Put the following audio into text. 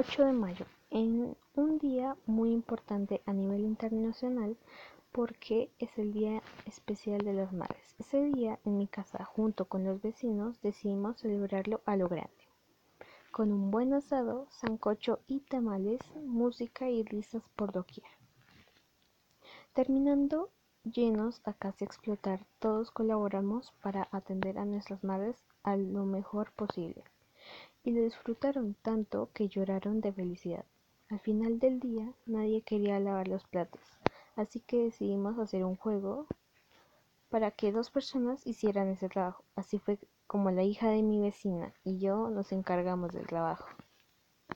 8 de mayo, en un día muy importante a nivel internacional porque es el día especial de las madres. Ese día en mi casa, junto con los vecinos, decidimos celebrarlo a lo grande. Con un buen asado, sancocho y tamales, música y risas por doquier. Terminando llenos a casi explotar, todos colaboramos para atender a nuestras madres a lo mejor posible y lo disfrutaron tanto que lloraron de felicidad. Al final del día nadie quería lavar los platos, así que decidimos hacer un juego para que dos personas hicieran ese trabajo. Así fue como la hija de mi vecina y yo nos encargamos del trabajo.